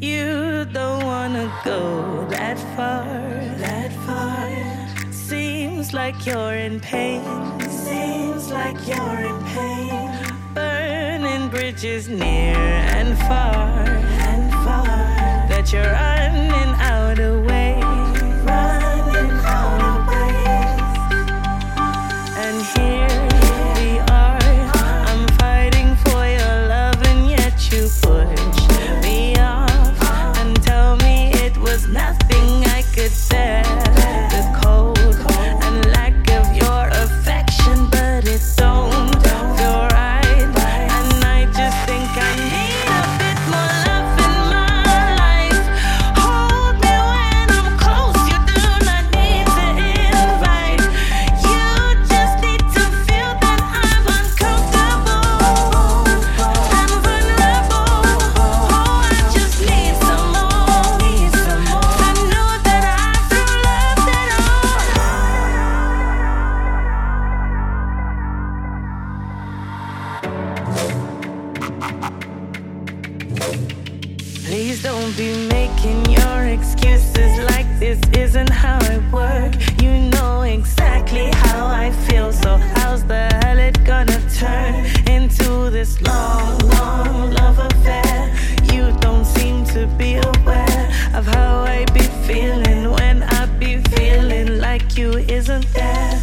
You don't wanna go that far, that far. Seems like you're in pain, seems like you're in pain. Burning bridges near and far, and far that you're under. Please don't be making your excuses like this isn't how it work. You know exactly how I feel, so how's the hell it gonna turn into this long, long love affair? You don't seem to be aware of how I be feeling when I be feeling like you isn't there.